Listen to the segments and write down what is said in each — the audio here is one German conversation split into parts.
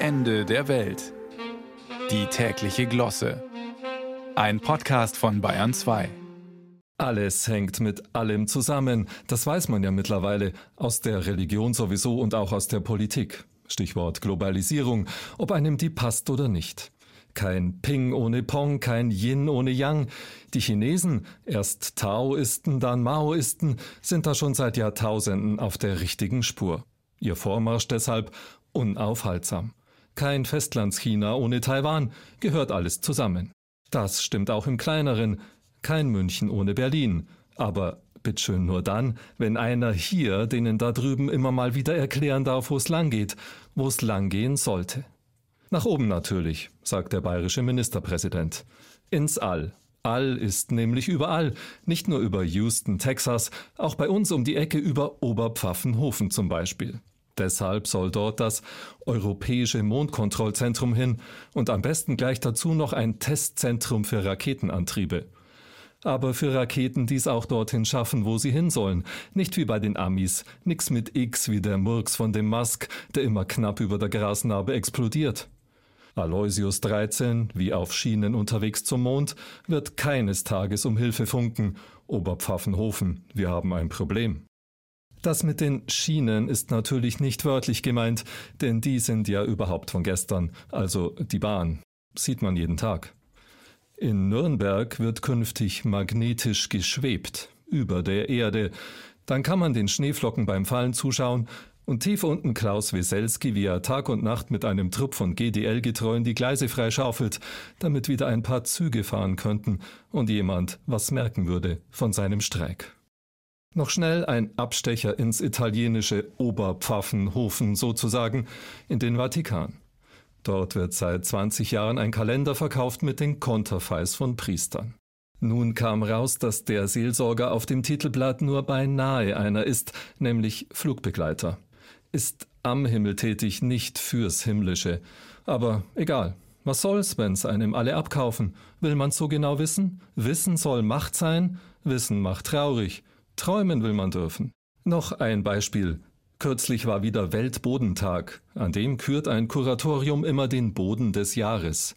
Ende der Welt. Die tägliche Glosse. Ein Podcast von Bayern 2. Alles hängt mit allem zusammen. Das weiß man ja mittlerweile. Aus der Religion sowieso und auch aus der Politik. Stichwort Globalisierung, ob einem die passt oder nicht. Kein Ping ohne Pong, kein Yin ohne Yang. Die Chinesen, erst Taoisten, dann Maoisten, sind da schon seit Jahrtausenden auf der richtigen Spur. Ihr Vormarsch deshalb unaufhaltsam. Kein Festlandschina ohne Taiwan, gehört alles zusammen. Das stimmt auch im kleineren. Kein München ohne Berlin. Aber bitteschön nur dann, wenn einer hier denen da drüben immer mal wieder erklären darf, wo es lang geht, wo es lang gehen sollte. Nach oben natürlich, sagt der bayerische Ministerpräsident. Ins All. All ist nämlich überall, nicht nur über Houston, Texas, auch bei uns um die Ecke über Oberpfaffenhofen zum Beispiel. Deshalb soll dort das Europäische Mondkontrollzentrum hin und am besten gleich dazu noch ein Testzentrum für Raketenantriebe. Aber für Raketen, die es auch dorthin schaffen, wo sie hin sollen. Nicht wie bei den Amis. Nix mit X wie der Murks von dem Musk, der immer knapp über der Grasnarbe explodiert. Aloysius 13, wie auf Schienen unterwegs zum Mond, wird keines Tages um Hilfe funken. Oberpfaffenhofen, wir haben ein Problem. Das mit den Schienen ist natürlich nicht wörtlich gemeint, denn die sind ja überhaupt von gestern, also die Bahn. Sieht man jeden Tag. In Nürnberg wird künftig magnetisch geschwebt, über der Erde. Dann kann man den Schneeflocken beim Fallen zuschauen, und tief unten Klaus Weselski, wie er Tag und Nacht mit einem Trupp von GDL-Getreuen die Gleise freischaufelt, damit wieder ein paar Züge fahren könnten und jemand was merken würde von seinem Streik. Noch schnell ein Abstecher ins italienische Oberpfaffenhofen sozusagen, in den Vatikan. Dort wird seit 20 Jahren ein Kalender verkauft mit den Konterfeis von Priestern. Nun kam raus, dass der Seelsorger auf dem Titelblatt nur beinahe einer ist, nämlich Flugbegleiter ist am Himmel tätig, nicht fürs Himmlische. Aber egal. Was soll's, wenn's einem alle abkaufen? Will man's so genau wissen? Wissen soll Macht sein, Wissen macht traurig. Träumen will man dürfen. Noch ein Beispiel. Kürzlich war wieder Weltbodentag. An dem kürt ein Kuratorium immer den Boden des Jahres.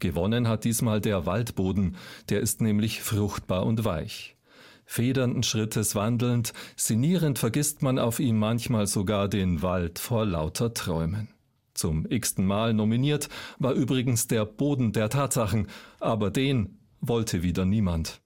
Gewonnen hat diesmal der Waldboden, der ist nämlich fruchtbar und weich. Federnden Schrittes wandelnd, sinnierend vergisst man auf ihm manchmal sogar den Wald vor lauter Träumen. Zum x-ten Mal nominiert war übrigens der Boden der Tatsachen, aber den wollte wieder niemand.